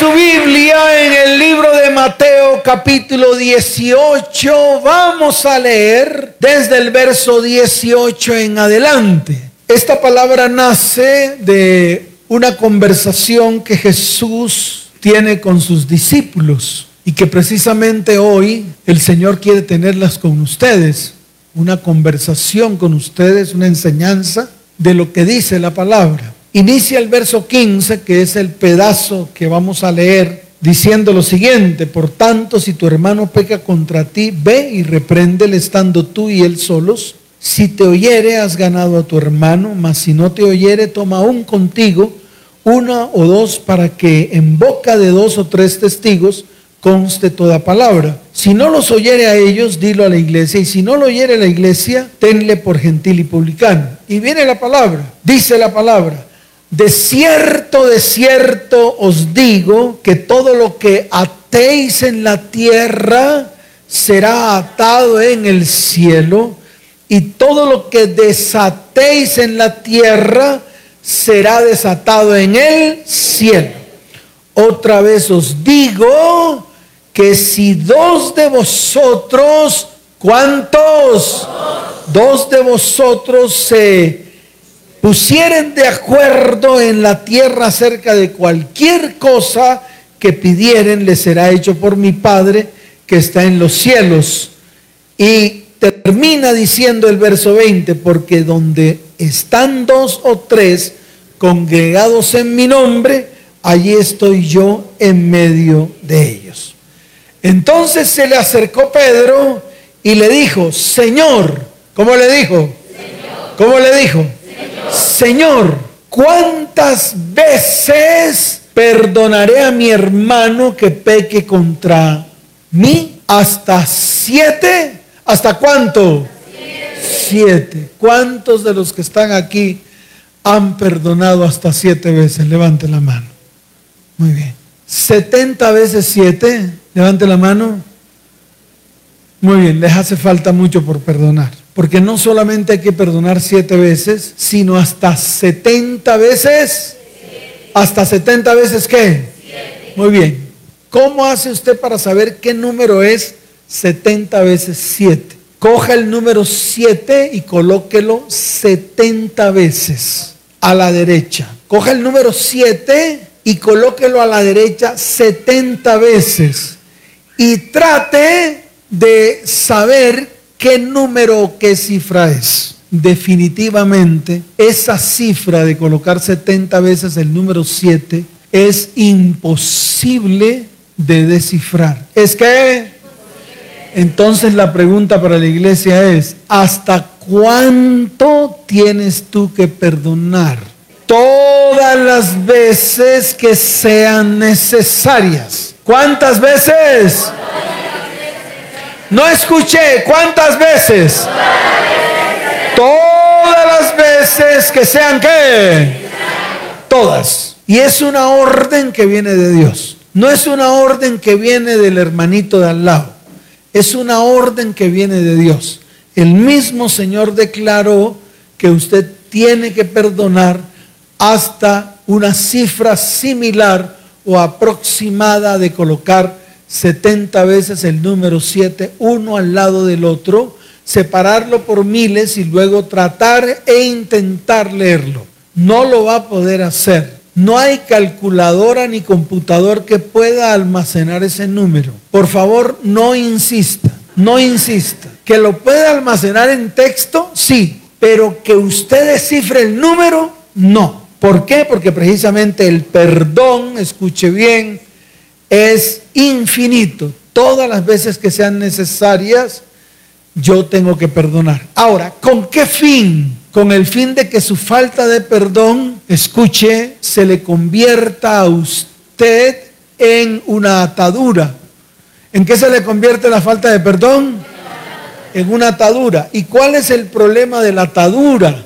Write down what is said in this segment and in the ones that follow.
su Biblia en el libro de Mateo capítulo 18, vamos a leer desde el verso 18 en adelante. Esta palabra nace de una conversación que Jesús tiene con sus discípulos y que precisamente hoy el Señor quiere tenerlas con ustedes, una conversación con ustedes, una enseñanza de lo que dice la palabra. Inicia el verso 15, que es el pedazo que vamos a leer, diciendo lo siguiente, por tanto, si tu hermano peca contra ti, ve y repréndele estando tú y él solos. Si te oyere, has ganado a tu hermano, mas si no te oyere, toma aún contigo una o dos para que en boca de dos o tres testigos conste toda palabra. Si no los oyere a ellos, dilo a la iglesia, y si no lo oyere la iglesia, tenle por gentil y publicano. Y viene la palabra, dice la palabra, de cierto, de cierto os digo que todo lo que atéis en la tierra será atado en el cielo, y todo lo que desatéis en la tierra será desatado en el cielo. Otra vez os digo que si dos de vosotros, ¿cuántos? Dos de vosotros se pusieren de acuerdo en la tierra acerca de cualquier cosa que pidieren, les será hecho por mi Padre que está en los cielos. Y termina diciendo el verso 20, porque donde están dos o tres congregados en mi nombre, allí estoy yo en medio de ellos. Entonces se le acercó Pedro y le dijo, Señor, ¿cómo le dijo? ¿Cómo le dijo? Señor, ¿cuántas veces perdonaré a mi hermano que peque contra mí? ¿Hasta siete? ¿Hasta cuánto? Siete. ¿Cuántos de los que están aquí han perdonado hasta siete veces? Levante la mano. Muy bien. 70 veces siete. Levante la mano. Muy bien, les hace falta mucho por perdonar. Porque no solamente hay que perdonar siete veces, sino hasta 70 veces. ¿Hasta 70 veces qué? Muy bien. ¿Cómo hace usted para saber qué número es 70 veces 7? Coja el número 7 y colóquelo 70 veces a la derecha. Coja el número 7 y colóquelo a la derecha 70 veces. Y trate de saber qué número o qué cifra es. Definitivamente, esa cifra de colocar 70 veces el número 7 es imposible de descifrar. ¿Es que? Entonces la pregunta para la iglesia es, ¿hasta cuánto tienes tú que perdonar? Todas las veces que sean necesarias. ¿Cuántas veces? No escuché. ¿Cuántas veces? Todas las veces que sean qué. Todas. Y es una orden que viene de Dios. No es una orden que viene del hermanito de al lado. Es una orden que viene de Dios. El mismo Señor declaró que usted tiene que perdonar hasta una cifra similar o aproximada de colocar 70 veces el número 7, uno al lado del otro, separarlo por miles y luego tratar e intentar leerlo. No lo va a poder hacer. No hay calculadora ni computador que pueda almacenar ese número. Por favor, no insista, no insista. Que lo pueda almacenar en texto, sí, pero que usted descifre el número, no. ¿Por qué? Porque precisamente el perdón, escuche bien, es infinito. Todas las veces que sean necesarias, yo tengo que perdonar. Ahora, ¿con qué fin? Con el fin de que su falta de perdón, escuche, se le convierta a usted en una atadura. ¿En qué se le convierte la falta de perdón? En una atadura. ¿Y cuál es el problema de la atadura?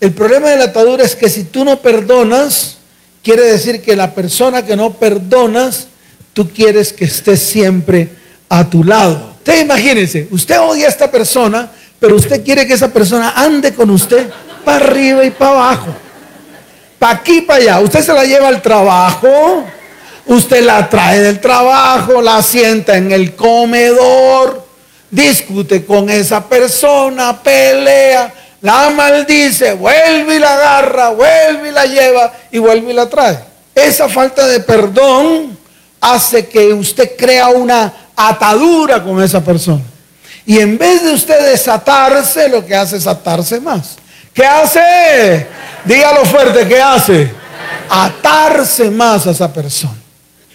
El problema de la atadura es que si tú no perdonas, quiere decir que la persona que no perdonas tú quieres que esté siempre a tu lado. Usted imagínense, usted odia a esta persona, pero usted quiere que esa persona ande con usted para arriba y para abajo. Para aquí, para allá. Usted se la lleva al trabajo, Usted la trae del trabajo, la sienta en el comedor, discute con esa persona, pelea, la maldice, vuelve y la agarra, vuelve y la lleva y vuelve y la trae. Esa falta de perdón hace que usted crea una atadura con esa persona. Y en vez de usted desatarse, lo que hace es atarse más. ¿Qué hace? Dígalo fuerte, ¿qué hace? Atarse más a esa persona.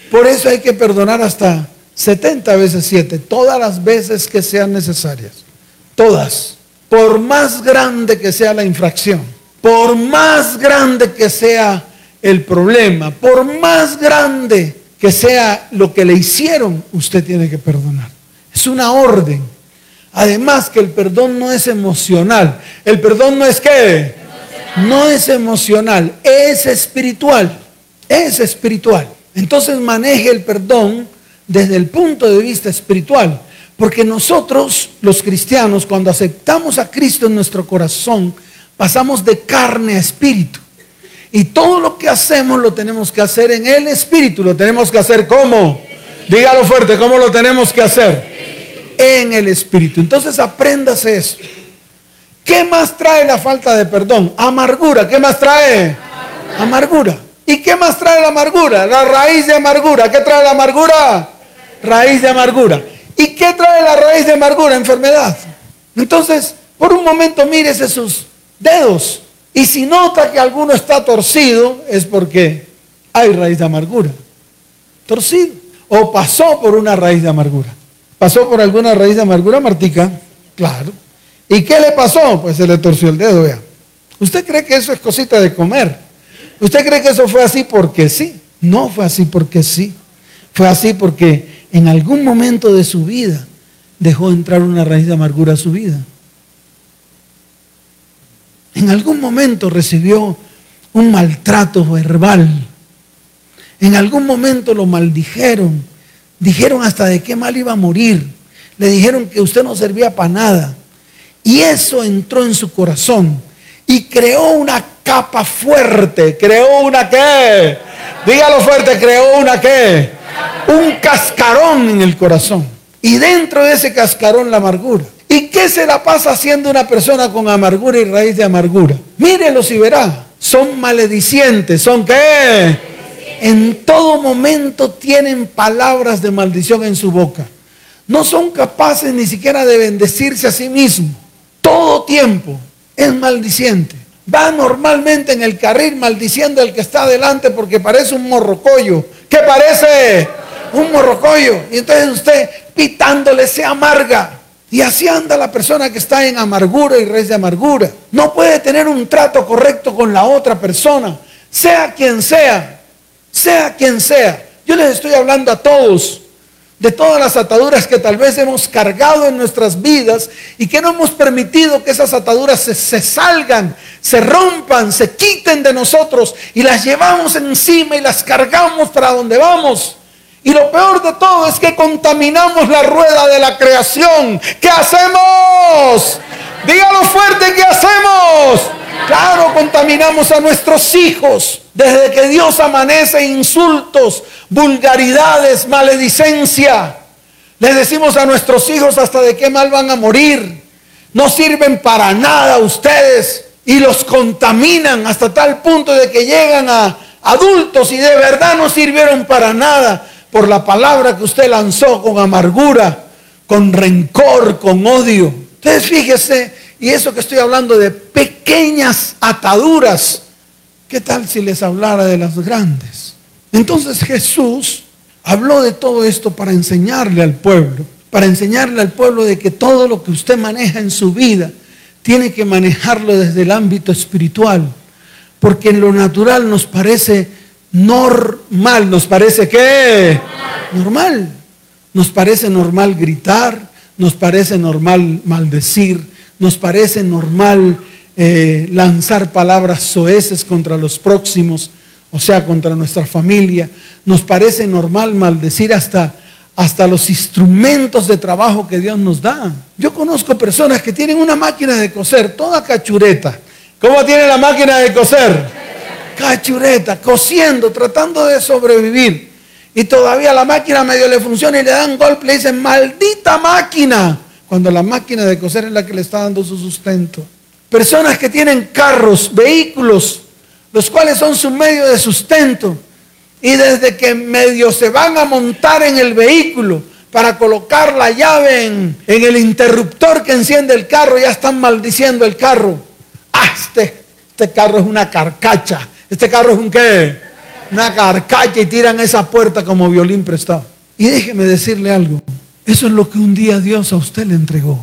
Por eso hay que perdonar hasta 70 veces 7, todas las veces que sean necesarias. Todas. Por más grande que sea la infracción, por más grande que sea el problema, por más grande que sea lo que le hicieron, usted tiene que perdonar. Es una orden. Además que el perdón no es emocional. El perdón no es qué? No es emocional, es espiritual. Es espiritual. Entonces maneje el perdón desde el punto de vista espiritual. Porque nosotros, los cristianos, cuando aceptamos a Cristo en nuestro corazón, pasamos de carne a espíritu. Y todo lo que hacemos lo tenemos que hacer en el espíritu. Lo tenemos que hacer como. Dígalo fuerte, ¿cómo lo tenemos que hacer? En el espíritu. Entonces apréndase eso. ¿Qué más trae la falta de perdón? Amargura. ¿Qué más trae? Amargura. ¿Y qué más trae la amargura? La raíz de amargura. ¿Qué trae la amargura? Raíz de amargura. ¿Y qué trae la raíz de amargura? Enfermedad. Entonces, por un momento mírese sus dedos. Y si nota que alguno está torcido, es porque hay raíz de amargura. Torcido. O pasó por una raíz de amargura. ¿Pasó por alguna raíz de amargura, Martica? Claro. ¿Y qué le pasó? Pues se le torció el dedo, vea. ¿Usted cree que eso es cosita de comer? ¿Usted cree que eso fue así porque sí? No fue así porque sí. Fue así porque en algún momento de su vida dejó entrar una raíz de amargura a su vida. En algún momento recibió un maltrato verbal. En algún momento lo maldijeron. Dijeron hasta de qué mal iba a morir. Le dijeron que usted no servía para nada. Y eso entró en su corazón y creó una capa fuerte. Creó una qué. Dígalo fuerte, creó una qué. Un cascarón en el corazón. Y dentro de ese cascarón la amargura. ¿Y qué se la pasa haciendo una persona con amargura y raíz de amargura? Mírelo si verá. Son maledicientes. ¿Son qué? En todo momento tienen palabras de maldición en su boca. No son capaces ni siquiera de bendecirse a sí mismos todo tiempo es maldiciente. Va normalmente en el carril maldiciendo al que está adelante porque parece un morrocoyo. ¿Qué parece? Un morrocoyo. Y entonces usted pitándole se amarga. Y así anda la persona que está en amargura y raíz de amargura. No puede tener un trato correcto con la otra persona, sea quien sea, sea quien sea. Yo les estoy hablando a todos de todas las ataduras que tal vez hemos cargado en nuestras vidas y que no hemos permitido que esas ataduras se, salgan, se rompan, se quiten de nosotros y las llevamos encima y las cargamos para donde vamos. Y lo peor de todo es que contaminamos la rueda de la creación. ¿Qué hacemos? Dígalo fuerte, ¿qué hacemos? Claro, contaminamos a nuestros hijos. Desde que Dios amanece, insultos, vulgaridades, maledicencia. Les decimos a nuestros hijos hasta de qué mal van a morir. No sirven para nada ustedes y los contaminan hasta tal punto de que llegan a adultos y de verdad no sirvieron para nada por la palabra que usted lanzó con amargura, con rencor, con odio. Entonces fíjese, y eso que estoy hablando de pequeñas ataduras, ¿qué tal si les hablara de las grandes? Entonces Jesús habló de todo esto para enseñarle al pueblo, para enseñarle al pueblo de que todo lo que usted maneja en su vida tiene que manejarlo desde el ámbito espiritual, porque en lo natural nos parece normal, nos parece que normal, nos parece normal gritar, nos parece normal maldecir, nos parece normal eh, lanzar palabras soeces contra los próximos, o sea, contra nuestra familia. Nos parece normal maldecir hasta, hasta los instrumentos de trabajo que Dios nos da. Yo conozco personas que tienen una máquina de coser, toda cachureta. ¿Cómo tiene la máquina de coser? Cachureta, cosiendo, tratando de sobrevivir. y todavía la máquina medio le funciona y le dan golpe, le dicen, maldita máquina, cuando la máquina de coser es la que le está dando su sustento. Personas que tienen carros, vehículos, los cuales son su medio de sustento. Y desde que medio se van a montar en el vehículo para colocar la llave en, el interruptor que enciende el carro, ya están maldiciendo el carro. Ah, este, este carro es una carcacha. Este carro es un qué? Una carcacha y tiran esa puerta como violín prestado. Y déjeme decirle algo. Eso es lo que un día Dios a usted le entregó.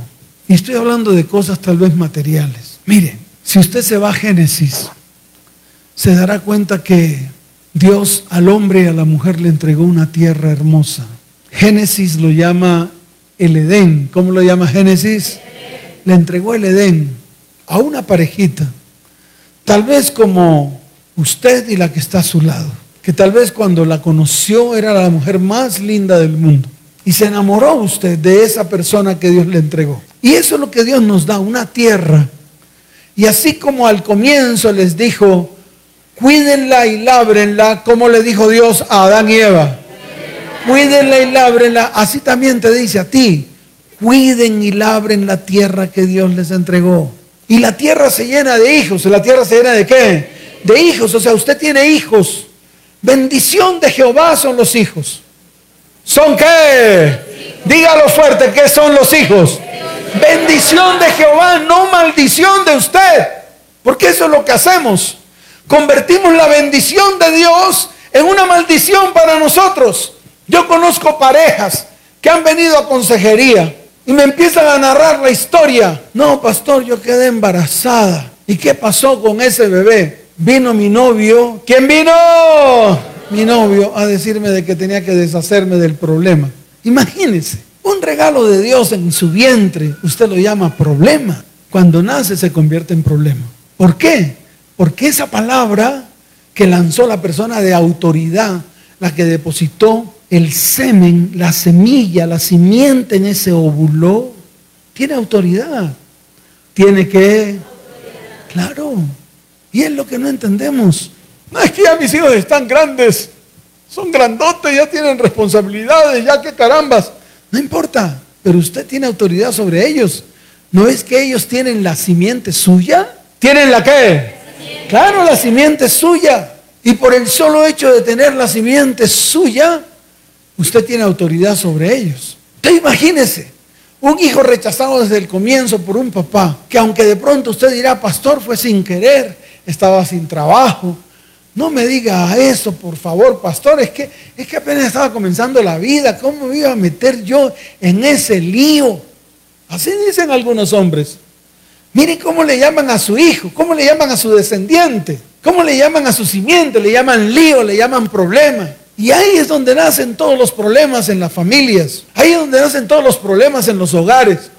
Y estoy hablando de cosas tal vez materiales. Mire, si usted se va a Génesis, se dará cuenta que Dios al hombre y a la mujer le entregó una tierra hermosa. Génesis lo llama el Edén. ¿Cómo lo llama Génesis? Le entregó el Edén a una parejita. Tal vez como usted y la que está a su lado. Que tal vez cuando la conoció era la mujer más linda del mundo. Y se enamoró usted de esa persona que Dios le entregó. Y eso es lo que Dios nos da, una tierra. Y así como al comienzo les dijo, cuídenla y lábrenla, como le dijo Dios a Adán y Eva. Cuídenla y lábrenla, así también te dice a ti, cuiden y labren la tierra que Dios les entregó. Y la tierra se llena de hijos. ¿La tierra se llena de qué? De hijos. O sea, usted tiene hijos. Bendición de Jehová son los hijos. ¿Son qué? Dígalo fuerte, ¿qué son los hijos? Bendición de Jehová, no maldición de usted. Porque eso es lo que hacemos. Convertimos la bendición de Dios en una maldición para nosotros. Yo conozco parejas que han venido a consejería y me empiezan a narrar la historia. No, pastor, yo quedé embarazada. ¿Y qué pasó con ese bebé? Vino mi novio. ¿Quién vino? mi novio a decirme de que tenía que deshacerme del problema. Imagínense, un regalo de Dios en su vientre, usted lo llama problema. Cuando nace se convierte en problema. ¿Por qué? Porque esa palabra que lanzó la persona de autoridad, la que depositó el semen, la semilla, la simiente en ese óvulo, tiene autoridad. Tiene que... Claro. Y es lo que no entendemos. No es que ya mis hijos están grandes, son grandotes, ya tienen responsabilidades, ya que carambas. No importa, pero usted tiene autoridad sobre ellos. ¿No es que ellos tienen la simiente suya? ¿Tienen la qué? Claro, la simiente suya. Y por el solo hecho de tener la simiente suya, usted tiene autoridad sobre ellos. Usted imagínese, un hijo rechazado desde el comienzo por un papá, que aunque de pronto usted dirá, pastor, fue sin querer, estaba sin trabajo, no me diga eso, por favor, pastor. Es que, es que apenas estaba comenzando la vida. ¿Cómo me iba a meter yo en ese lío? Así dicen algunos hombres. Miren cómo le llaman a su hijo, cómo le llaman a su descendiente, cómo le llaman a su simiente, le llaman lío, le llaman problema. Y ahí es donde nacen todos los problemas en las familias. Ahí es donde nacen todos los problemas en los hogares.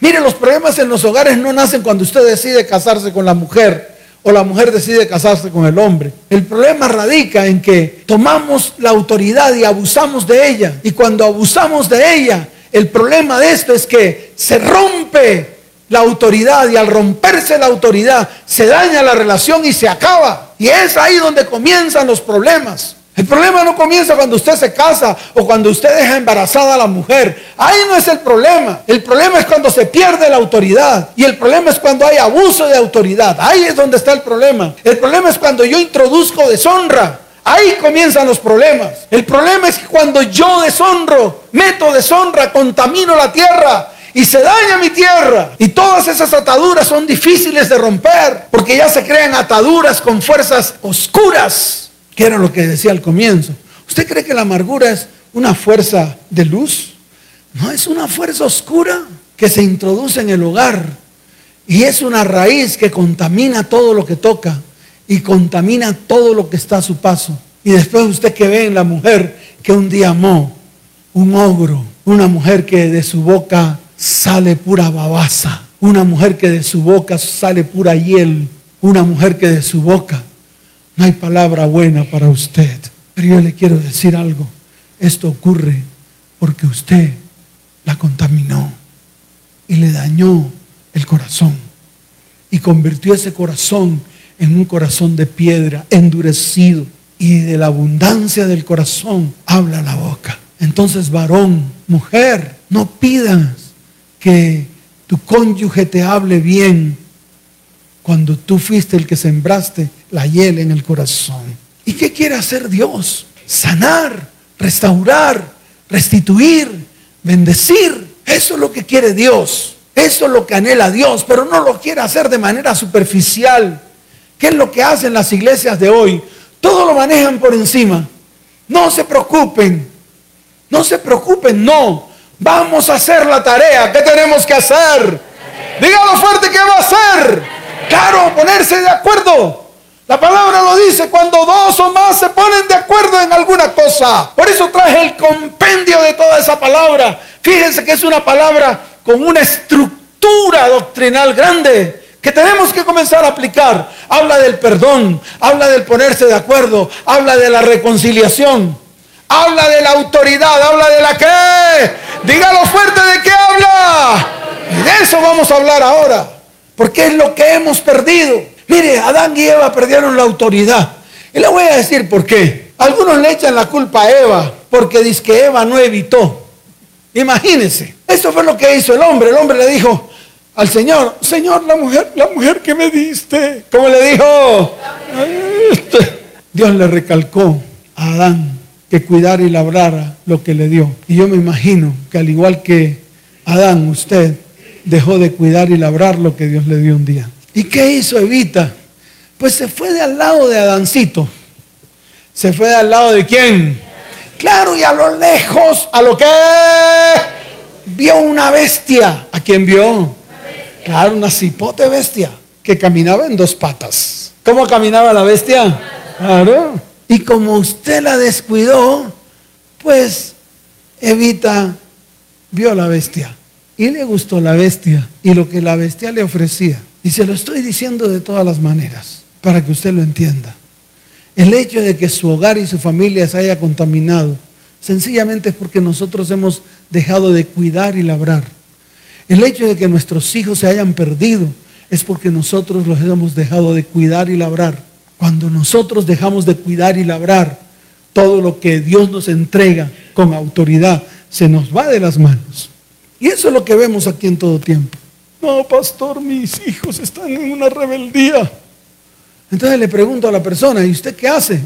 Mire, los problemas en los hogares no nacen cuando usted decide casarse con la mujer o la mujer decide casarse con el hombre. El problema radica en que tomamos la autoridad y abusamos de ella. Y cuando abusamos de ella, el problema de esto es que se rompe la autoridad y al romperse la autoridad se daña la relación y se acaba. Y es ahí donde comienzan los problemas. El problema no comienza cuando usted se casa o cuando usted deja embarazada a la mujer. Ahí no es el problema. El problema es cuando se pierde la autoridad. Y el problema es cuando hay abuso de autoridad. Ahí es donde está el problema. El problema es cuando yo introduzco deshonra. Ahí comienzan los problemas. El problema es que cuando yo deshonro, meto deshonra, contamino la tierra y se daña mi tierra. Y todas esas ataduras son difíciles de romper porque ya se crean ataduras con fuerzas oscuras que era lo que decía al comienzo. ¿Usted cree que la amargura es una fuerza de luz? No, es una fuerza oscura que se introduce en el hogar y es una raíz que contamina todo lo que toca y contamina todo lo que está a su paso. Y después usted que ve en la mujer que un día amó, un ogro, una mujer que de su boca sale pura babasa, una mujer que de su boca sale pura hiel, una mujer que de su boca no hay palabra buena para usted. Pero yo le quiero decir algo. Esto ocurre porque usted la contaminó y le dañó el corazón. Y convirtió ese corazón en un corazón de piedra, endurecido. y de la abundancia del corazón habla la boca. Entonces, varón, mujer, no pidas que tu cónyuge te hable bien cuando tú fuiste el que sembraste la hiel en el corazón. ¿Y qué quiere hacer Dios? Sanar, restaurar, restituir, bendecir. Eso es lo que quiere Dios. Eso es lo que anhela Dios, pero no lo quiere hacer de manera superficial. ¿Qué es lo que hacen las iglesias de hoy? Todo lo manejan por encima. No se preocupen. No se preocupen, no. Vamos a hacer la tarea. ¿Qué tenemos que hacer? Dígalo fuerte, ¿qué va a hacer? Claro, ponerse de acuerdo. La palabra lo dice cuando dos o más se ponen de acuerdo en alguna cosa. Por eso traje el compendio de toda esa palabra. Fíjense que es una palabra con una estructura doctrinal grande que tenemos que comenzar a aplicar. Habla del perdón, habla del ponerse de acuerdo, habla de la reconciliación, habla de la autoridad, habla de la que. Dígalo fuerte de qué habla. Y de eso vamos a hablar ahora, porque es lo que hemos perdido. Mire, Adán y Eva perdieron la autoridad. Y le voy a decir por qué. Algunos le echan la culpa a Eva porque dice que Eva no evitó. Imagínense, esto fue lo que hizo el hombre. El hombre le dijo al Señor, Señor, la mujer, la mujer que me diste. ¿Cómo le dijo? Dios le recalcó a Adán que cuidara y labrara lo que le dio. Y yo me imagino que al igual que Adán, usted dejó de cuidar y labrar lo que Dios le dio un día. ¿Y qué hizo Evita? Pues se fue de al lado de Adancito. ¿Se fue de al lado de quién? Claro, y a lo lejos, a lo que vio una bestia. ¿A quién vio? Claro, una cipote bestia que caminaba en dos patas. ¿Cómo caminaba la bestia? Claro. Y como usted la descuidó, pues Evita vio la bestia y le gustó la bestia y lo que la bestia le ofrecía. Y se lo estoy diciendo de todas las maneras para que usted lo entienda. El hecho de que su hogar y su familia se haya contaminado, sencillamente es porque nosotros hemos dejado de cuidar y labrar. El hecho de que nuestros hijos se hayan perdido es porque nosotros los hemos dejado de cuidar y labrar. Cuando nosotros dejamos de cuidar y labrar, todo lo que Dios nos entrega con autoridad se nos va de las manos. Y eso es lo que vemos aquí en todo tiempo. No, pastor, mis hijos están en una rebeldía. Entonces le pregunto a la persona, ¿y usted qué hace?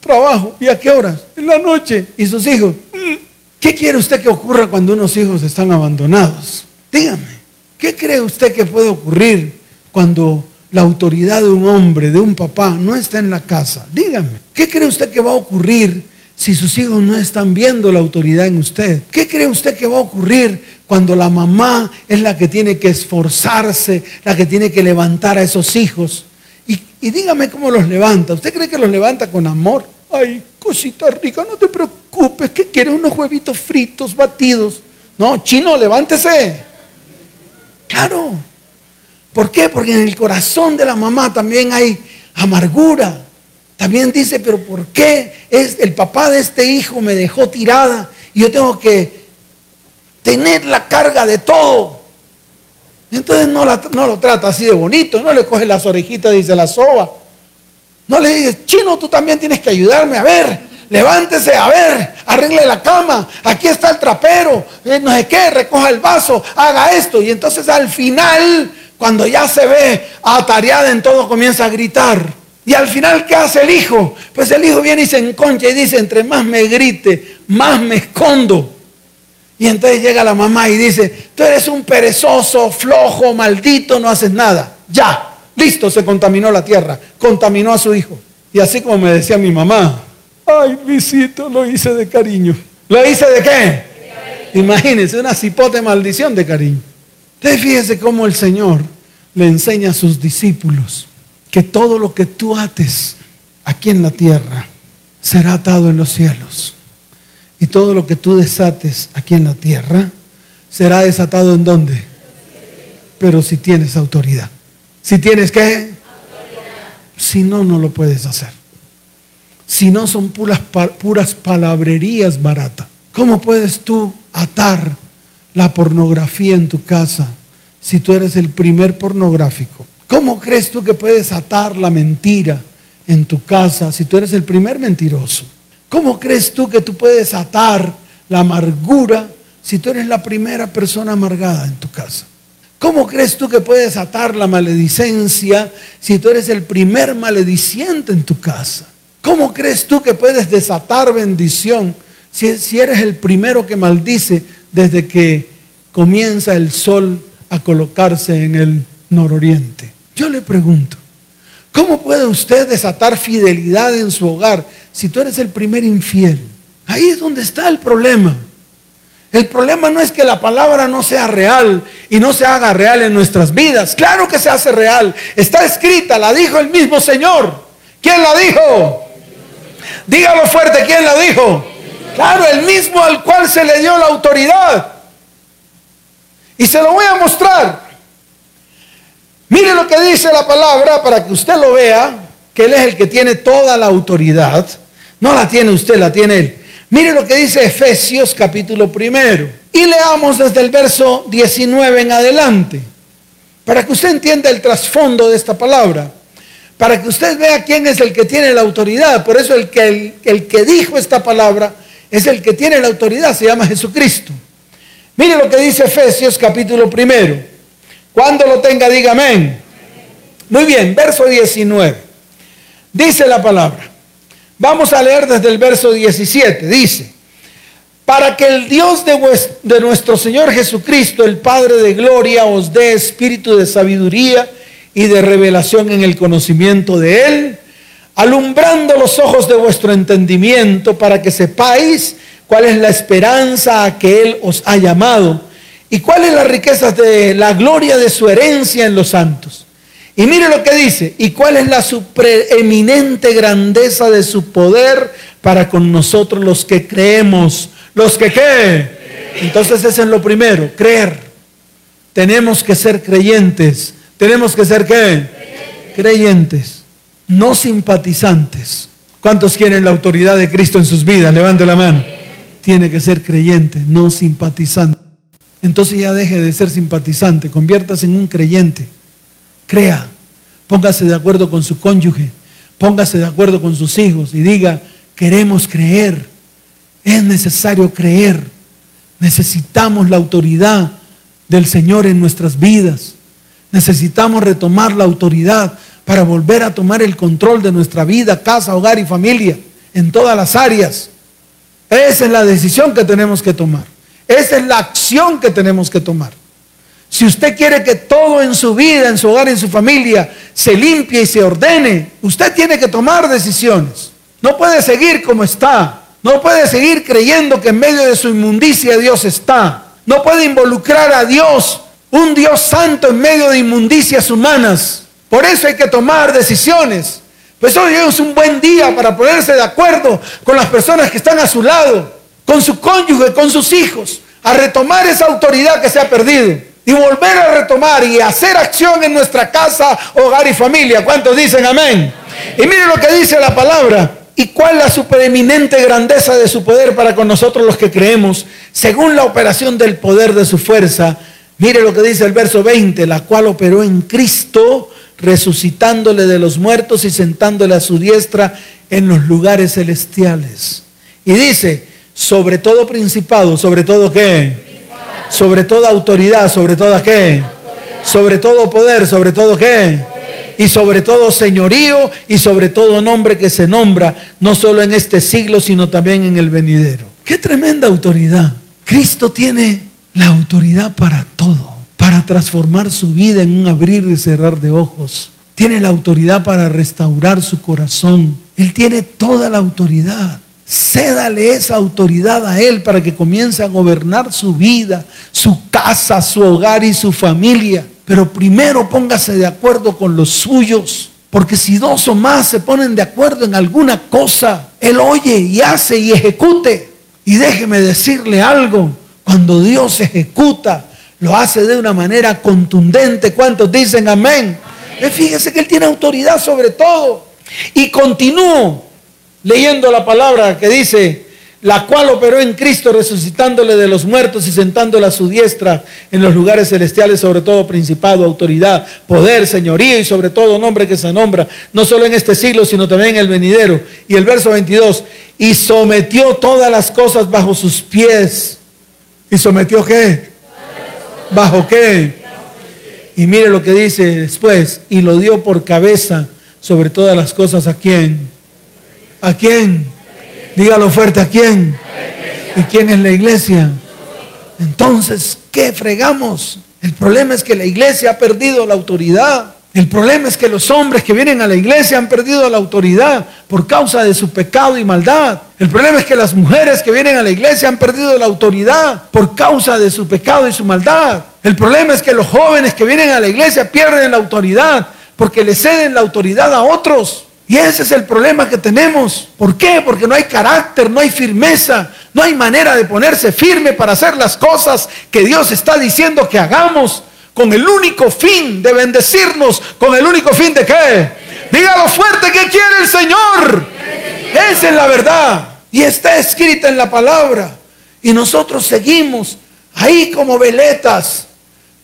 Trabajo. ¿Y a qué horas? En la noche. ¿Y sus hijos? Mm, ¿Qué quiere usted que ocurra cuando unos hijos están abandonados? Dígame, ¿qué cree usted que puede ocurrir cuando la autoridad de un hombre, de un papá, no está en la casa? Dígame, ¿qué cree usted que va a ocurrir si sus hijos no están viendo la autoridad en usted? ¿Qué cree usted que va a ocurrir cuando la mamá es la que tiene que esforzarse, la que tiene que levantar a esos hijos? Y dígame cómo los levanta. ¿Usted cree que los levanta con amor? Ay, cosita rica, no te preocupes. ¿Qué quiere? Unos huevitos fritos, batidos. No, chino, levántese. Claro. ¿Por qué? Porque en el corazón de la mamá también hay amargura. También dice, pero ¿por qué es el papá de este hijo me dejó tirada y yo tengo que tener la carga de todo? Entonces no, lo trata así de bonito, no le coge las orejitas se la soba. No le dice, chino, tú también tienes que ayudarme, a ver, levántese, a ver, arregle la cama, aquí está el trapero, eh, no sé qué, recoja el vaso, haga esto. Y entonces al final, cuando ya se ve atareada en todo, comienza a gritar. Y al final, ¿qué hace el hijo? Pues el hijo viene y se enconcha y dice, entre más me grite, más me escondo. Y entonces llega la mamá y dice, tú eres un perezoso, flojo, maldito, no haces nada. Ya, listo, se contaminó la tierra, contaminó a su hijo. Y así como me decía mi mamá, ay, visito, lo hice de cariño. ¿Lo hice de qué? Imagínense, una cipote maldición de cariño. Entonces fíjese cómo el Señor le enseña a sus discípulos que todo lo que tú ates aquí en la tierra será atado en los cielos. Y todo lo que tú desates aquí en la tierra será desatado en dónde? Pero si tienes autoridad. Si tienes qué? Si no, no lo puedes hacer. Si no, son puras, puras palabrerías baratas. ¿Cómo puedes tú atar la pornografía en tu casa si tú eres el primer pornográfico? ¿Cómo crees tú que puedes atar la mentira en tu casa si tú eres el primer mentiroso? ¿Cómo crees tú que tú puedes atar la amargura si tú eres la primera persona amargada en tu casa? ¿Cómo crees tú que puedes atar la maledicencia si tú eres el primer malediciente en tu casa? ¿Cómo crees tú que puedes desatar bendición si, si eres el primero que maldice desde que comienza el sol a colocarse en el nororiente? Yo le pregunto, ¿cómo puede usted desatar fidelidad en su hogar si tú eres el primer infiel? Ahí es donde está el problema. El problema no es que la palabra no sea real y no se haga real en nuestras vidas. Claro que se hace real. Está escrita, la dijo el mismo Señor. ¿Quién la dijo? Dígalo fuerte, ¿quién la dijo? Claro, el mismo al cual se le dio la autoridad. Y se lo voy a mostrar. Mire lo que dice la palabra para que usted lo vea, que Él es el que tiene toda la autoridad. No la tiene usted, la tiene Él. Mire lo que dice Efesios capítulo primero. Y leamos desde el verso 19 en adelante, para que usted entienda el trasfondo de esta palabra, para que usted vea quién es el que tiene la autoridad. Por eso el que, el, el que dijo esta palabra es el que tiene la autoridad, se llama Jesucristo. Mire lo que dice Efesios capítulo primero. Cuando lo tenga, diga amén. Muy bien, verso 19. Dice la palabra. Vamos a leer desde el verso 17. Dice, para que el Dios de, de, nuestro Señor Jesucristo, el Padre de Gloria, os dé espíritu de sabiduría y de revelación en el conocimiento de Él, alumbrando los ojos de vuestro entendimiento para que sepáis cuál es la esperanza a que Él os ha llamado y cuáles las riquezas de la gloria de su herencia en los santos y mire lo que dice, y cuál es la supreeminente grandeza de su poder para con nosotros los que creemos, los que qué. Entonces ese es lo primero, creer. Tenemos que ser creyentes. Tenemos que ser qué? Creyentes, no simpatizantes. ¿Cuántos quieren la autoridad de Cristo en sus vidas? Levante la mano. Tiene que ser creyente, no simpatizante. Entonces ya deje de ser simpatizante, conviértase en un creyente crea, póngase de acuerdo con su cónyuge, póngase de acuerdo con sus hijos y diga, queremos creer, es necesario creer, necesitamos la autoridad del Señor en nuestras vidas, necesitamos retomar la autoridad para volver a tomar el control de nuestra vida, casa, hogar y familia, en todas las áreas. Esa es la decisión que tenemos que tomar. Esa es la acción que tenemos que tomar. Si usted quiere que todo en su vida, en su hogar, en su familia, se limpie y se ordene, usted tiene que tomar decisiones. No puede seguir como está. No puede seguir creyendo que en medio de su inmundicia Dios está. No puede involucrar a Dios, un Dios santo, en medio de inmundicias humanas. Por eso hay que tomar decisiones. Pues hoy es un buen día para ponerse de acuerdo con las personas que están a su lado, con su cónyuge, con sus hijos, a retomar esa autoridad que se ha perdido y volver a retomar y hacer acción en nuestra casa, hogar y familia. ¿Cuántos dicen amén? Y mire lo que dice la palabra. ¿Y cuál la supereminente grandeza de su poder para con nosotros los que creemos, según la operación del poder de su fuerza? Mire lo que dice el verso 20, la cual operó en Cristo, resucitándole de los muertos y sentándole a su diestra en los lugares celestiales. Y dice, sobre todo principado, sobre todo qué? sobre toda autoridad, sobre toda qué, sobre todo poder, sobre todo qué, y sobre todo señorío y sobre todo nombre que se nombra, no solo en este siglo, sino también en el venidero. Qué tremenda autoridad. Cristo tiene la autoridad para todo, para transformar su vida en un abrir y cerrar de ojos. Tiene la autoridad para restaurar su corazón. Él tiene toda la autoridad. Cédale esa autoridad a Él para que comience a gobernar su vida, su casa, su hogar y su familia. Pero primero póngase de acuerdo con los suyos. Porque si dos o más se ponen de acuerdo en alguna cosa, Él oye y hace y ejecute. Y déjeme decirle algo, cuando Dios ejecuta, lo hace de una manera contundente. ¿Cuántos dicen amén? amén. Fíjese que Él tiene autoridad sobre todo. Y continúo leyendo la palabra que dice, la cual operó en Cristo resucitándole de los muertos y sentándole a su diestra en los lugares celestiales, sobre todo principado, autoridad, poder, señoría y sobre todo nombre que se nombra, no solo en este siglo, sino también en el venidero. Y el verso 22, y sometió todas las cosas bajo sus pies. ¿Y sometió qué? ¿Bajo qué? Y mire lo que dice después, y lo dio por cabeza sobre todas las cosas a quién. ¿A quién? Dígalo fuerte, ¿a quién? ¿Y quién es la iglesia? Entonces, ¿qué fregamos? El problema es que la iglesia ha perdido la autoridad. El problema es que los hombres que vienen a la iglesia han perdido la autoridad por causa de su pecado y maldad. El problema es que las mujeres que vienen a la iglesia han perdido la autoridad por causa de su pecado y su maldad. El problema es que los jóvenes que vienen a la iglesia pierden la autoridad porque le ceden la autoridad a otros. Y ese es el problema que tenemos. ¿Por qué? Porque no hay carácter, no hay firmeza, no hay manera de ponerse firme para hacer las cosas que Dios está diciendo que hagamos con el único fin de bendecirnos, con el único fin de qué. Dígalo fuerte que quiere el Señor. Esa es la verdad. Y está escrita en la palabra. Y nosotros seguimos ahí como veletas,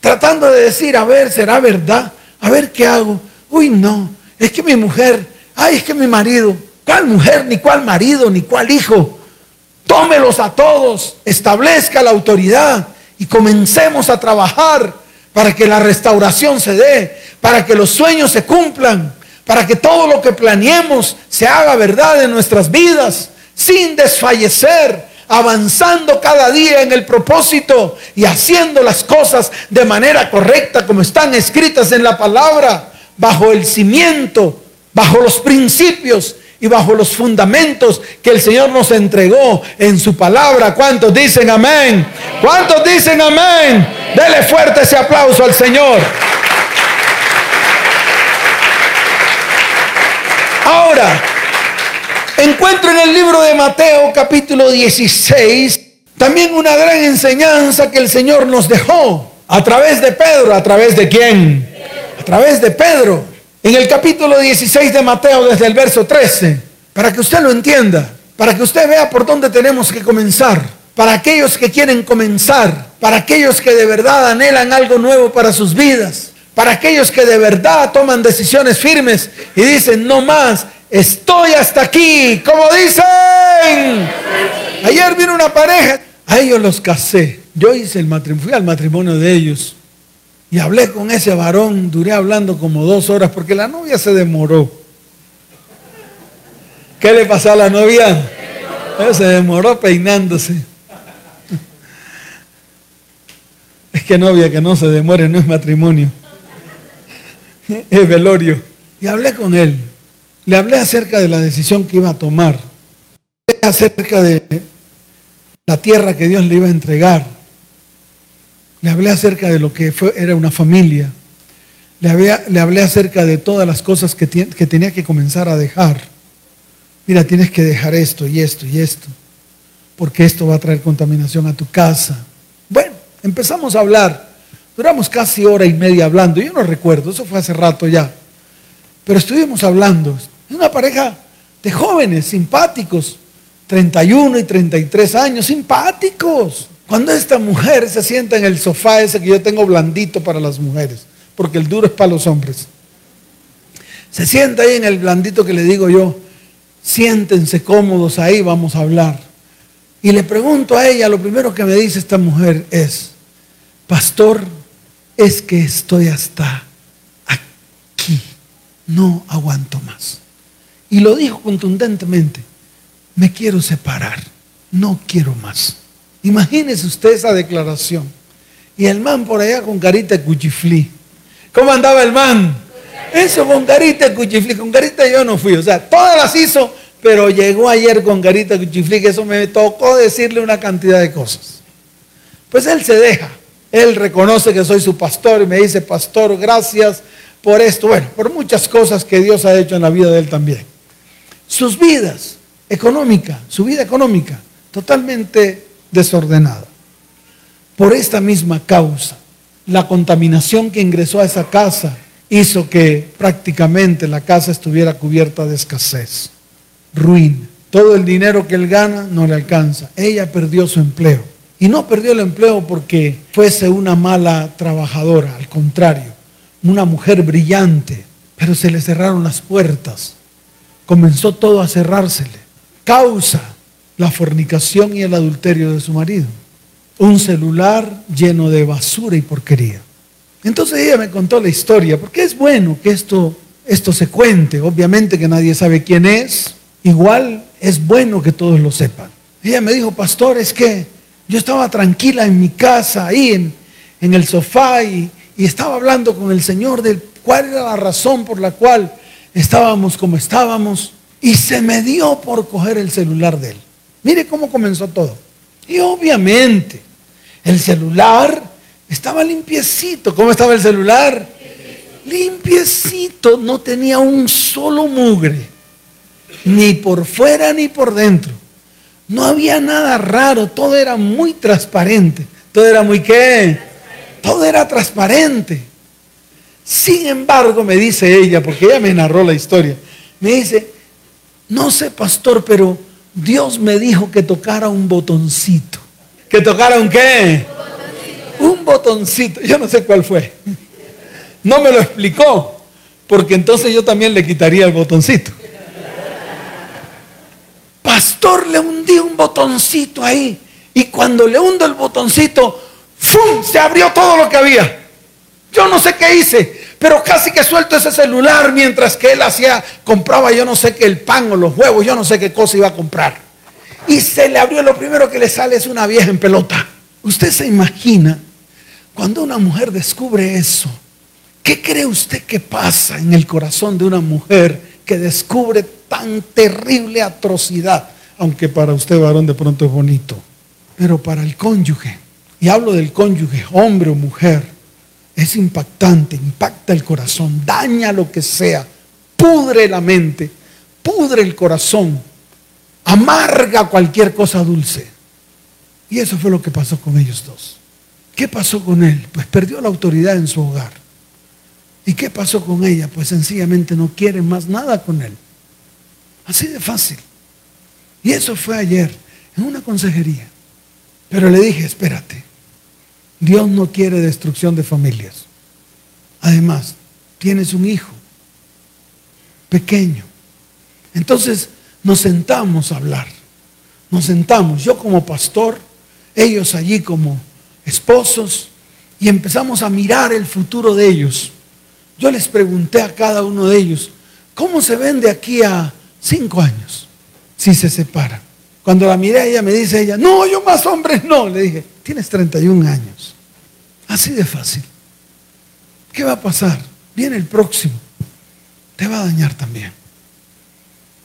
tratando de decir, a ver, ¿será verdad? A ver qué hago. Uy, no, es que mi mujer Ay, es que mi marido, ¿cuál mujer, ni cuál marido, ni cuál hijo? Tómelos a todos, establezca la autoridad y comencemos a trabajar para que la restauración se dé, para que los sueños se cumplan, para que todo lo que planeemos se haga verdad en nuestras vidas, sin desfallecer, avanzando cada día en el propósito y haciendo las cosas de manera correcta como están escritas en la palabra, bajo el cimiento bajo los principios y bajo los fundamentos que el Señor nos entregó en su palabra. ¿Cuántos dicen amén? ¿Cuántos dicen amén? Dele fuerte ese aplauso al Señor. Ahora, encuentro en el libro de Mateo capítulo 16 también una gran enseñanza que el Señor nos dejó a través de Pedro. ¿A través de quién? A través de Pedro. En el capítulo 16 de Mateo, desde el verso 13, para que usted lo entienda, para que usted vea por dónde tenemos que comenzar, para aquellos que quieren comenzar, para aquellos que de verdad anhelan algo nuevo para sus vidas, para aquellos que de verdad toman decisiones firmes y dicen, no más, estoy hasta aquí, como dicen. Ayer vino una pareja, a ellos los casé, yo hice el matrimonio, fui al matrimonio de ellos. Y hablé con ese varón, duré hablando como dos horas porque la novia se demoró. ¿Qué le pasó a la novia? se demoró peinándose. Es que novia que no se demore no es matrimonio, es velorio. Y hablé con él. Le hablé acerca de la decisión que iba a tomar. acerca de la tierra que Dios le iba a entregar le hablé acerca de lo que fue, era una familia. Le, hablé acerca de todas las cosas que, que tenía que comenzar a dejar. Mira, tienes que dejar esto y esto y esto, porque esto va a traer contaminación a tu casa. Bueno, empezamos a hablar. Duramos casi hora y media hablando. Yo no recuerdo, eso fue hace rato ya. Pero estuvimos hablando. Es una pareja de jóvenes, simpáticos, 31 y 33 años, simpáticos. Cuando esta mujer se sienta en el sofá ese que yo tengo blandito para las mujeres, porque el duro es para los hombres, se sienta ahí en el blandito que le digo yo, siéntense cómodos ahí, vamos a hablar. Y le pregunto a ella, lo primero que me dice esta mujer es, pastor, es que estoy hasta aquí, no aguanto más. Y lo dijo contundentemente, me quiero separar, no quiero más. Imagínese usted esa declaración. Y el man por allá con carita de cuchiflí. ¿Cómo andaba el man? Eso con carita de cuchiflí. Con carita yo no fui. O sea, todas las hizo, pero llegó ayer con carita de cuchiflí, que eso me tocó decirle una cantidad de cosas. Pues él se deja. Él reconoce que soy su pastor y me dice, pastor, gracias por esto. Bueno, por muchas cosas que Dios ha hecho en la vida de él también. Sus vidas económica, su vida económica, totalmente desordenada. Por esta misma causa, la contaminación que ingresó a esa casa hizo que prácticamente la casa estuviera cubierta de escasez, ruina. Todo el dinero que él gana no le alcanza. Ella perdió su empleo. Y no perdió el empleo porque fuese una mala trabajadora, al contrario, una mujer brillante, pero se le cerraron las puertas. Comenzó todo a cerrársele. Causa la fornicación y el adulterio de su marido. Un celular lleno de basura y porquería. Entonces ella me contó la historia, porque es bueno que esto, esto se cuente. Obviamente que nadie sabe quién es. Igual es bueno que todos lo sepan. Ella me dijo, pastor, es que yo estaba tranquila en mi casa, ahí en, el sofá, y, y estaba hablando con el Señor de cuál era la razón por la cual estábamos como estábamos, y se me dio por coger el celular de él. Mire cómo comenzó todo. Y obviamente, el celular estaba limpiecito. ¿Cómo estaba el celular? Limpiecito, no tenía un solo mugre, ni por fuera ni por dentro. No había nada raro, todo era muy transparente. Todo era muy qué? Todo era transparente. Sin embargo, me dice ella, porque ella me narró la historia, me dice, no sé, pastor, pero Dios me dijo que tocara un botoncito. ¿Que tocara un qué? Un botoncito. Yo no sé cuál fue. No me lo explicó, porque entonces yo también le quitaría el botoncito. Pastor, le hundí un botoncito ahí. Y cuando le hundo el botoncito, ¡fum! Se abrió todo lo que había. Yo no sé qué hice, pero casi que suelto ese celular mientras que él hacía, compraba yo no sé qué, el pan o los huevos, yo no sé qué cosa iba a comprar. Y se le abrió, lo primero que le sale es una vieja en pelota. Usted se imagina cuando una mujer descubre eso, ¿qué cree usted que pasa en el corazón de una mujer que descubre tan terrible atrocidad? Aunque para usted varón de pronto es bonito, pero para el cónyuge, y hablo del cónyuge, hombre o mujer, es impactante, impacta el corazón, daña lo que sea, pudre la mente, pudre el corazón, amarga cualquier cosa dulce. Y eso fue lo que pasó con ellos dos. ¿Qué pasó con él? Pues perdió la autoridad en su hogar. ¿Y qué pasó con ella? Pues sencillamente no quiere más nada con él. Así de fácil. Y eso fue ayer, en una consejería. Pero le dije, espérate, Dios no quiere destrucción de familias. Además, tienes un hijo pequeño. Entonces nos sentamos a hablar. Nos sentamos, yo como pastor, ellos allí como esposos, y empezamos a mirar el futuro de ellos. Yo les pregunté a cada uno de ellos, ¿cómo se ven de aquí a cinco años si se separan? Cuando la miré ella me dice ella, no, yo más hombres no. Le dije, tienes 31 años. Así de fácil. ¿Qué va a pasar? Viene el próximo. Te va a dañar también.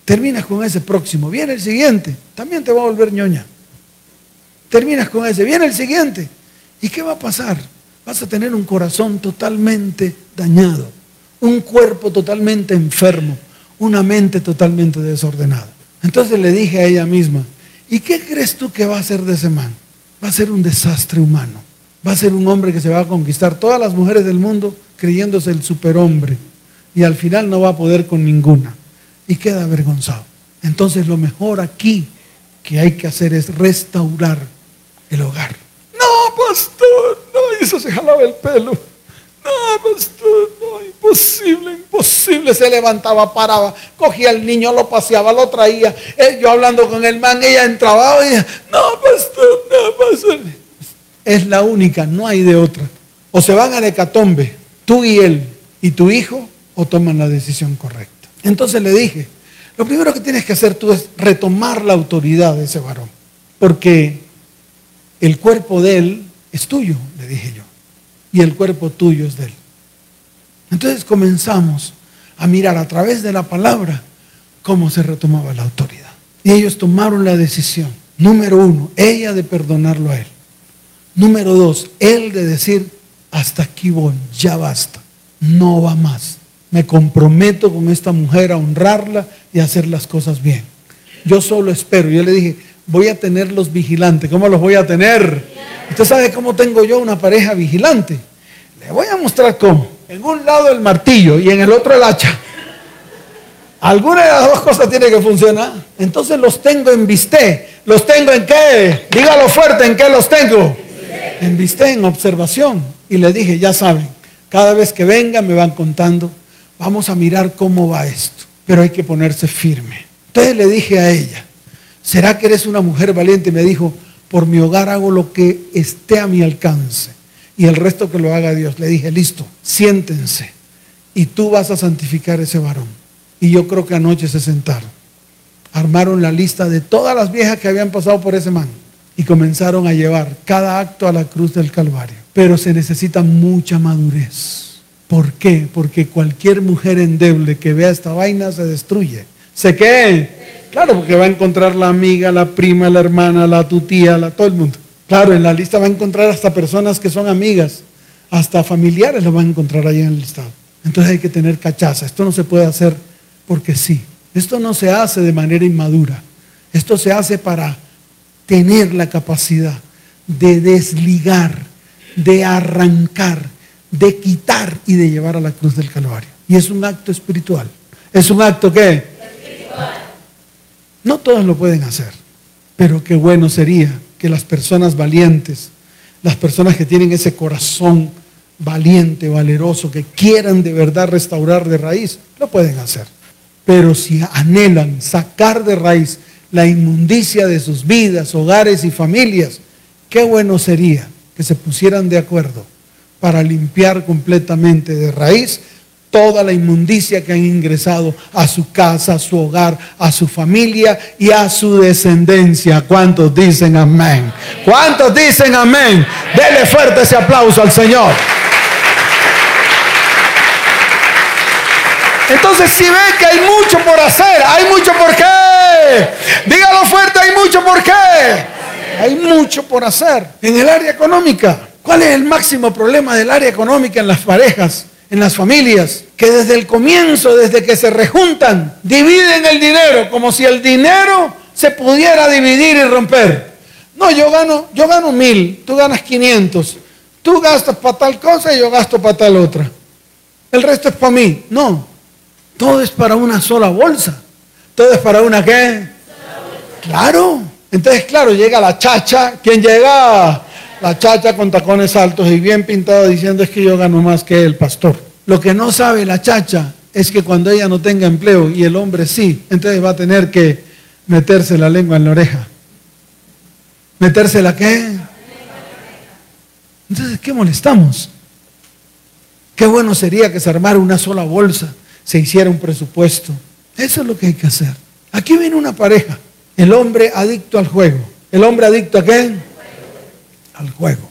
Terminas con ese próximo. Viene el siguiente. También te va a volver ñoña. Terminas con ese. Viene el siguiente. ¿Y qué va a pasar? Vas a tener un corazón totalmente dañado, un cuerpo totalmente enfermo, una mente totalmente desordenada. Entonces le dije a ella misma, ¿y qué crees tú que va a ser de ese man? Va a ser un desastre humano. Va a ser un hombre que se va a conquistar todas las mujeres del mundo creyéndose el superhombre. Y al final no va a poder con ninguna. Y queda avergonzado. Entonces lo mejor aquí que hay que hacer es restaurar el hogar pastor, no, y eso se jalaba el pelo. No, pastor, no, imposible, imposible. Se levantaba, paraba, cogía al niño, lo paseaba, lo traía. Eh, yo hablando con el man, ella entraba y decía, no, pastor, no, pastor. Es la única, no hay de otra. O se van a Decatombe, tú y él y tu hijo, o toman la decisión correcta. Entonces le dije, lo primero que tienes que hacer tú es retomar la autoridad de ese varón. Porque el cuerpo de él es tuyo, le dije yo, y el cuerpo tuyo es de él. Entonces comenzamos a mirar a través de la palabra cómo se retomaba la autoridad. Y ellos tomaron la decisión, número uno, ella de perdonarlo a él. Número dos, él de decir, hasta aquí voy, ya basta, no va más. Me comprometo con esta mujer a honrarla y a hacer las cosas bien. Yo solo espero. Yo le dije, voy a tenerlos vigilantes. ¿Cómo los voy a tener? Usted sabe cómo tengo yo una pareja vigilante. Le voy a mostrar cómo. En un lado el martillo y en el otro el hacha. Alguna de las dos cosas tiene que funcionar. Entonces los tengo en visté. ¿Los tengo en qué? Dígalo fuerte, ¿en qué los tengo? En visté, en observación. Y le dije, ya saben, cada vez que venga me van contando, vamos a mirar cómo va esto. Pero hay que ponerse firme. Entonces le dije a ella, ¿será que eres una mujer valiente? Me dijo, por mi hogar hago lo que esté a mi alcance. Y el resto que lo haga Dios. Le dije, listo, siéntense. Y tú vas a santificar ese varón. Y yo creo que anoche se sentaron. Armaron la lista de todas las viejas que habían pasado por ese man. Y comenzaron a llevar cada acto a la cruz del Calvario. Pero se necesita mucha madurez. ¿Por qué? Porque cualquier mujer endeble que vea esta vaina se destruye. ¿Se qué? Claro, porque va a encontrar la amiga, la prima, la hermana, la tu tía, la, todo el mundo. Claro, en la lista va a encontrar hasta personas que son amigas, hasta familiares lo van a encontrar ahí en el listado. Entonces hay que tener cachaza. Esto no se puede hacer porque sí. Esto no se hace de manera inmadura. Esto se hace para tener la capacidad de desligar, de arrancar, de quitar y de llevar a la cruz del Calvario. Y es un acto espiritual. ¿Es un acto qué? Espiritual. No todos lo pueden hacer, pero qué bueno sería que las personas valientes, las personas que tienen ese corazón valiente, valeroso, que quieran de verdad restaurar de raíz, lo pueden hacer. Pero si anhelan sacar de raíz la inmundicia de sus vidas, hogares y familias, qué bueno sería que se pusieran de acuerdo para limpiar completamente de raíz toda la inmundicia que han ingresado a su casa, a su hogar, a su familia y a su descendencia. ¿Cuántos dicen amén? ¿Cuántos dicen amén? Dele fuerte ese aplauso al Señor. Entonces si ve que hay mucho por hacer, hay mucho por qué. Dígalo fuerte, hay mucho por qué. Hay mucho por hacer en el área económica. ¿Cuál es el máximo problema del área económica en las parejas, en las familias? Que desde el comienzo, desde que se rejuntan, dividen el dinero como si el dinero se pudiera dividir y romper. No, yo gano, yo gano mil, tú ganas 500. Tú gastas para tal cosa y yo gasto para tal otra. El resto es para mí. No, todo es para una sola bolsa. Todo es para una qué? Claro. Entonces, claro, llega la chacha. ¿Quién llega? La chacha con tacones altos y bien pintado diciendo es que yo gano más que el pastor. Lo que no sabe la chacha es que cuando ella no tenga empleo y el hombre sí, entonces va a tener que meterse la lengua en la oreja. ¿Meterse la qué? Entonces, ¿qué molestamos? Qué bueno sería que se armara una sola bolsa se hiciera un presupuesto. Eso es lo que hay que hacer. Aquí viene una pareja, el hombre adicto al juego. ¿El hombre adicto a qué? Al juego.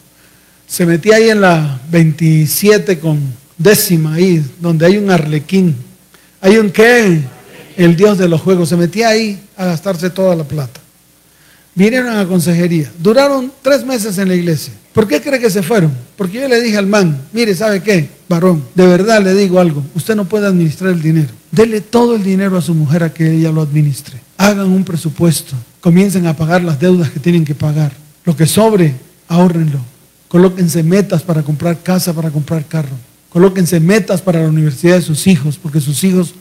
Se metía ahí en la 27 con décima, ahí donde hay un arlequín. Hay un qué? El dios de los juegos. Se metía ahí a gastarse toda la plata. Vinieron a consejería. Duraron tres meses en la iglesia. ¿Por qué cree que se fueron? Porque yo le dije al man, mire, ¿sabe qué? Varón, de verdad le digo algo, usted no puede administrar el dinero. Dele todo el dinero a su mujer a que ella lo administre. Hagan un presupuesto, comiencen a pagar las deudas que tienen que pagar. Lo que sobre, ahórrenlo. Colóquense metas para comprar casa, para comprar carro. Colóquense metas para la universidad de sus hijos, porque sus hijos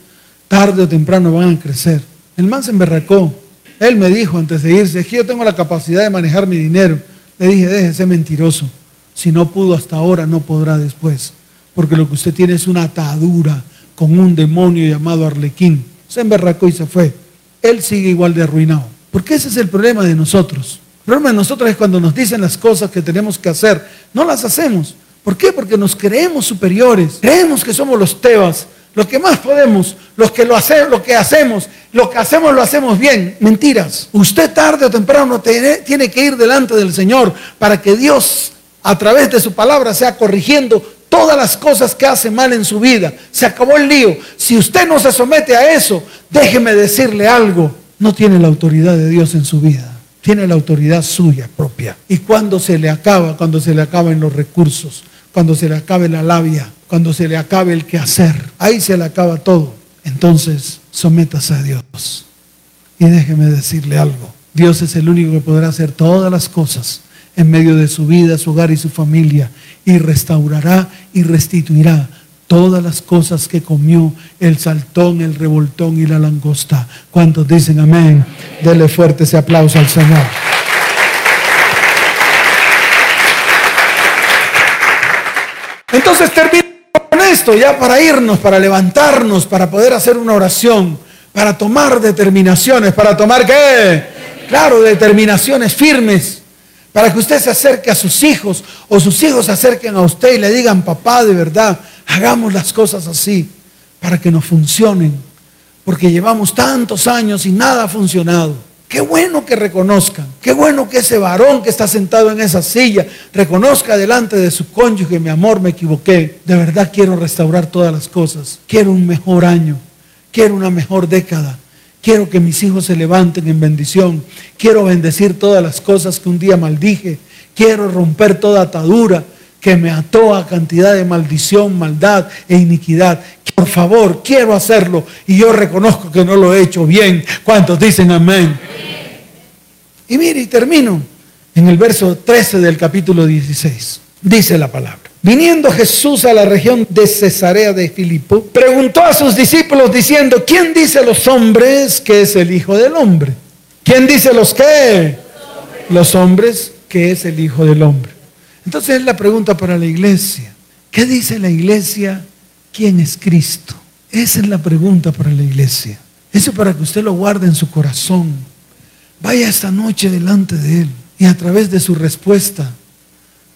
tarde o temprano van a crecer. El man se emberracó. Él me dijo antes de irse, es que yo tengo la capacidad de manejar mi dinero le dije, déjese mentiroso. Si no pudo hasta ahora, no podrá después. Porque lo que usted tiene es una atadura con un demonio llamado Arlequín. Se emberracó y se fue. Él sigue igual de arruinado. Porque ese es el problema de nosotros. El problema de nosotros es cuando nos dicen las cosas que tenemos que hacer. No las hacemos. ¿Por qué? Porque nos creemos superiores. Creemos que somos los tebas, lo que más podemos, los que lo, hacemos, lo que hacemos, lo que hacemos lo hacemos bien. Mentiras. Usted tarde o temprano tiene que ir delante del Señor para que Dios a través de su palabra sea corrigiendo todas las cosas que hace mal en su vida. Se acabó el lío. Si usted no se somete a eso, déjeme decirle algo. No tiene la autoridad de Dios en su vida. Tiene la autoridad suya propia. Y cuando se le acaba, cuando se le acaban los recursos, cuando se le acabe la labia, cuando se le acabe el quehacer, ahí se le acaba todo. Entonces, sométase a Dios. Y déjeme decirle algo. Dios es el único que podrá hacer todas las cosas en medio de su vida, su hogar y su familia. Y restaurará y restituirá todas las cosas que comió, el saltón, el revoltón y la langosta. ¿Cuántos dicen amén? Dele fuerte ese aplauso al Señor. Entonces termino con esto, ya para irnos, para levantarnos, para poder hacer una oración, para tomar determinaciones, para tomar qué? Claro, determinaciones firmes, para que usted se acerque a sus hijos o sus hijos se acerquen a usted y le digan, papá, de verdad, hagamos las cosas así, para que nos funcionen, porque llevamos tantos años y nada ha funcionado. Qué bueno que reconozcan, qué bueno que ese varón que está sentado en esa silla reconozca delante de su cónyuge, mi amor, me equivoqué. De verdad quiero restaurar todas las cosas. Quiero un mejor año, quiero una mejor década. Quiero que mis hijos se levanten en bendición. Quiero bendecir todas las cosas que un día maldije. Quiero romper toda atadura que me ató a cantidad de maldición, maldad e iniquidad. Por favor, quiero hacerlo y yo reconozco que no lo he hecho bien. ¿Cuántos dicen amén? Y mire, y termino en el verso 13 del capítulo 16. Dice la palabra. Viniendo Jesús a la región de Cesarea de Filipo, preguntó a sus discípulos diciendo, ¿quién dice los hombres que es el Hijo del Hombre? ¿Quién dice los qué? Los hombres que es el Hijo del Hombre. Entonces es la pregunta para la iglesia. ¿Qué dice la iglesia? ¿Quién es Cristo? Esa es la pregunta para la iglesia. Eso para que usted lo guarde en su corazón. Vaya esta noche delante de Él y a través de su respuesta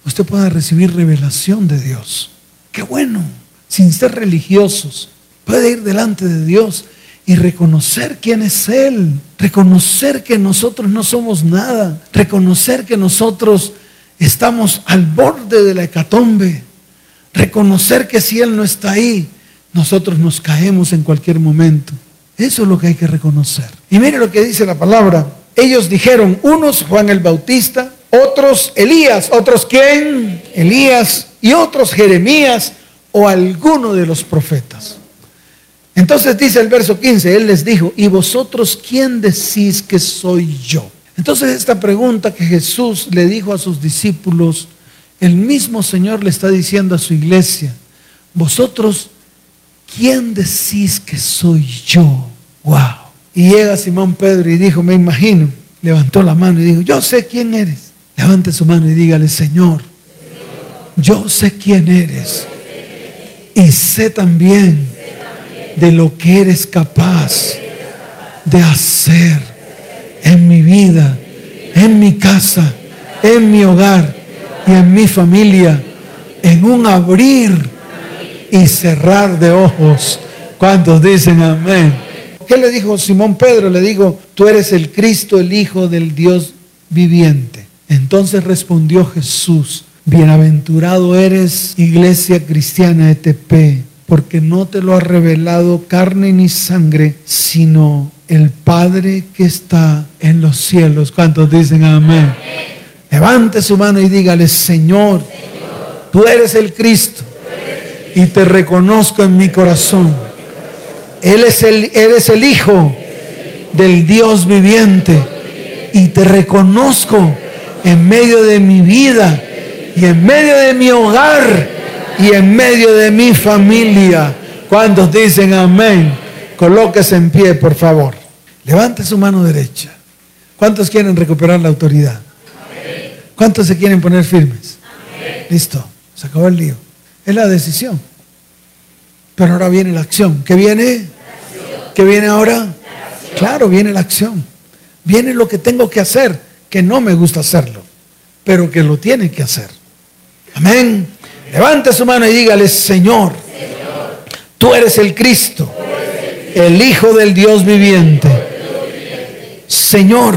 usted pueda recibir revelación de Dios. Qué bueno, sin ser religiosos, puede ir delante de Dios y reconocer quién es Él, reconocer que nosotros no somos nada, reconocer que nosotros estamos al borde de la hecatombe. Reconocer que si Él no está ahí, nosotros nos caemos en cualquier momento. Eso es lo que hay que reconocer. Y mire lo que dice la palabra. Ellos dijeron, unos Juan el Bautista, otros Elías, otros quién? Elías y otros Jeremías o alguno de los profetas. Entonces dice el verso 15, Él les dijo, ¿y vosotros quién decís que soy yo? Entonces esta pregunta que Jesús le dijo a sus discípulos, el mismo Señor le está diciendo a su iglesia, vosotros, ¿quién decís que soy yo? Wow. Y llega Simón Pedro y dijo, me imagino, levantó la mano y dijo, yo sé quién eres. Levante su mano y dígale, Señor, yo sé quién eres. Y sé también de lo que eres capaz de hacer en mi vida, en mi casa, en mi hogar y en mi familia, en un abrir y cerrar de ojos. ¿Cuántos dicen amén? ¿Qué le dijo Simón Pedro? Le dijo, tú eres el Cristo, el Hijo del Dios viviente. Entonces respondió Jesús, bienaventurado eres, iglesia cristiana ETP, porque no te lo ha revelado carne ni sangre, sino el Padre que está en los cielos. ¿Cuántos dicen amén? Levante su mano y dígale, Señor, tú eres el Cristo y te reconozco en mi corazón. Él es el, eres el Hijo del Dios viviente y te reconozco en medio de mi vida y en medio de mi hogar y en medio de mi familia. ¿Cuántos dicen amén? Colóquese en pie, por favor. Levante su mano derecha. ¿Cuántos quieren recuperar la autoridad? ¿Cuántos se quieren poner firmes? Listo, se acabó el lío. Es la decisión. Pero ahora viene la acción. ¿Qué viene? ¿Qué viene ahora? Claro, viene la acción. Viene lo que tengo que hacer, que no me gusta hacerlo, pero que lo tiene que hacer. Amén. Levante su mano y dígale, Señor, tú eres el Cristo el Hijo del Dios viviente. Señor,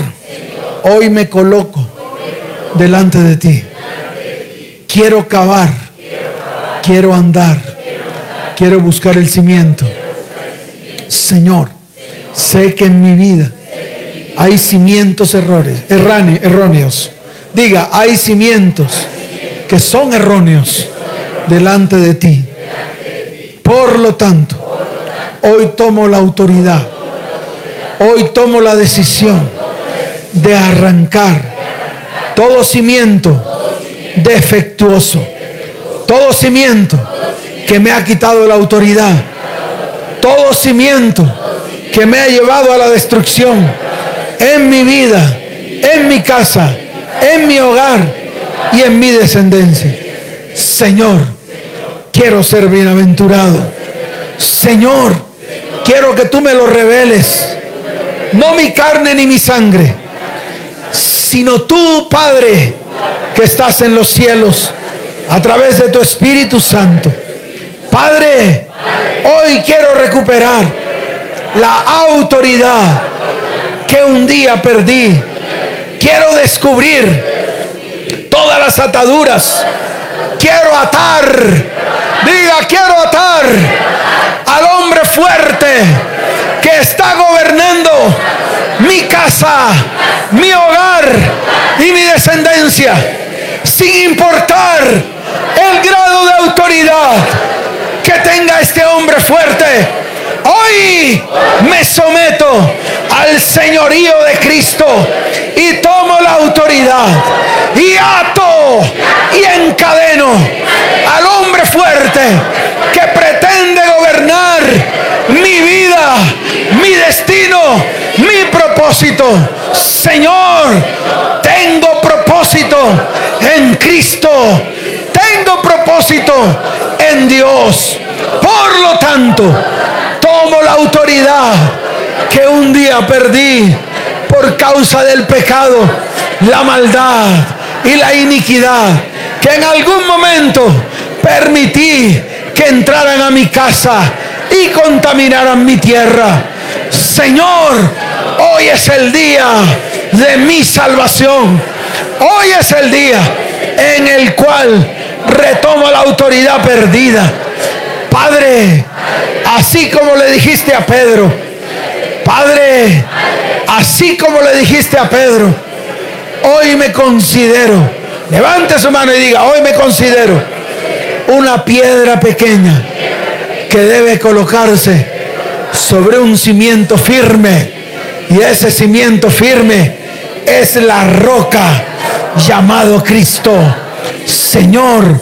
hoy me coloco delante de ti. Quiero cavar, quiero andar, quiero buscar el cimiento. Señor, sé que en mi vida hay cimientos errores, erróneos. Diga, hay cimientos que son erróneos delante de ti. Por lo tanto, Hoy tomo la autoridad. Hoy tomo la decisión de arrancar todo cimiento defectuoso. Todo cimiento que me ha quitado la autoridad. Todo cimiento que me ha llevado a la destrucción en mi vida, en mi casa, en mi hogar y en mi descendencia. Señor, quiero ser bienaventurado. Señor, quiero que tú me lo reveles. No mi carne ni mi sangre, sino tú, Padre, que estás en los cielos, a través de tu Espíritu Santo. Padre, hoy quiero recuperar la autoridad que un día perdí. Quiero descubrir todas las ataduras. Quiero atar. Diga, quiero atar al hombre fuerte que está gobernando mi casa, mi hogar y mi descendencia, sin importar el grado de autoridad que tenga este hombre fuerte. Hoy me someto al señorío de Cristo y tomo la autoridad y ato y encadeno al hombre fuerte que pretende gobernar mi vida, mi destino, mi propósito. Señor, tengo propósito en Cristo. Tengo propósito en Dios. Por lo tanto, tomo la autoridad que un día perdí por causa del pecado, la maldad y la iniquidad que en algún momento permití que entraran a mi casa y contaminaran mi tierra. Señor, hoy es el día de mi salvación. Hoy es el día en el cual retomo la autoridad perdida. Padre, así como le dijiste a Pedro, Padre, así como le dijiste a Pedro, hoy me considero, levante su mano y diga, hoy me considero una piedra pequeña que debe colocarse sobre un cimiento firme. Y ese cimiento firme es la roca llamado Cristo. Señor,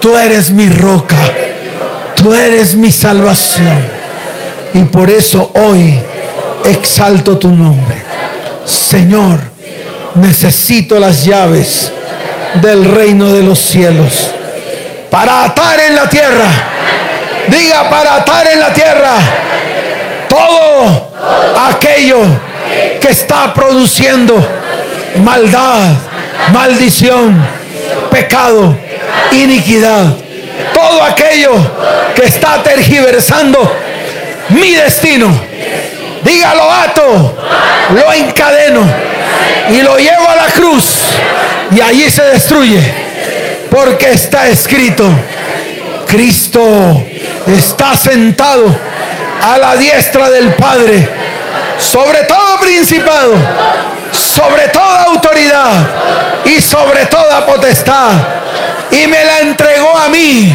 tú eres mi roca, tú eres mi salvación. Y por eso hoy exalto tu nombre. Señor, necesito las llaves del reino de los cielos para atar en la tierra. Diga, para atar en la tierra todo aquello que está produciendo maldad, maldición, pecado, iniquidad. Todo aquello que está tergiversando mi destino. Dígalo ato, lo encadeno y lo llevo a la cruz y allí se destruye. Porque está escrito, Cristo está sentado a la diestra del Padre, sobre todo principado, sobre toda autoridad y sobre toda potestad. Y me la entregó a mí,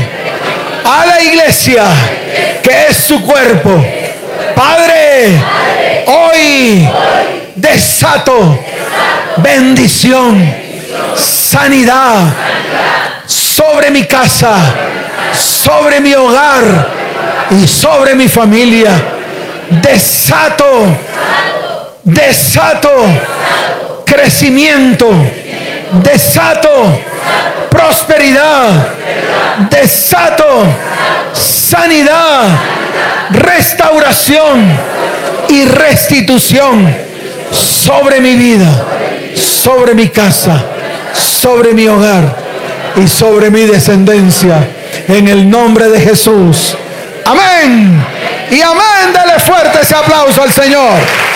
a la iglesia, que es su cuerpo. Padre, hoy desato bendición, sanidad sobre mi casa, sobre mi hogar y sobre mi familia. Desato, desato crecimiento, desato prosperidad, desato sanidad, restauración y restitución sobre mi vida, sobre mi casa, sobre mi hogar y sobre mi descendencia. En el nombre de Jesús. Amén. Y amén. Dale fuerte ese aplauso al Señor.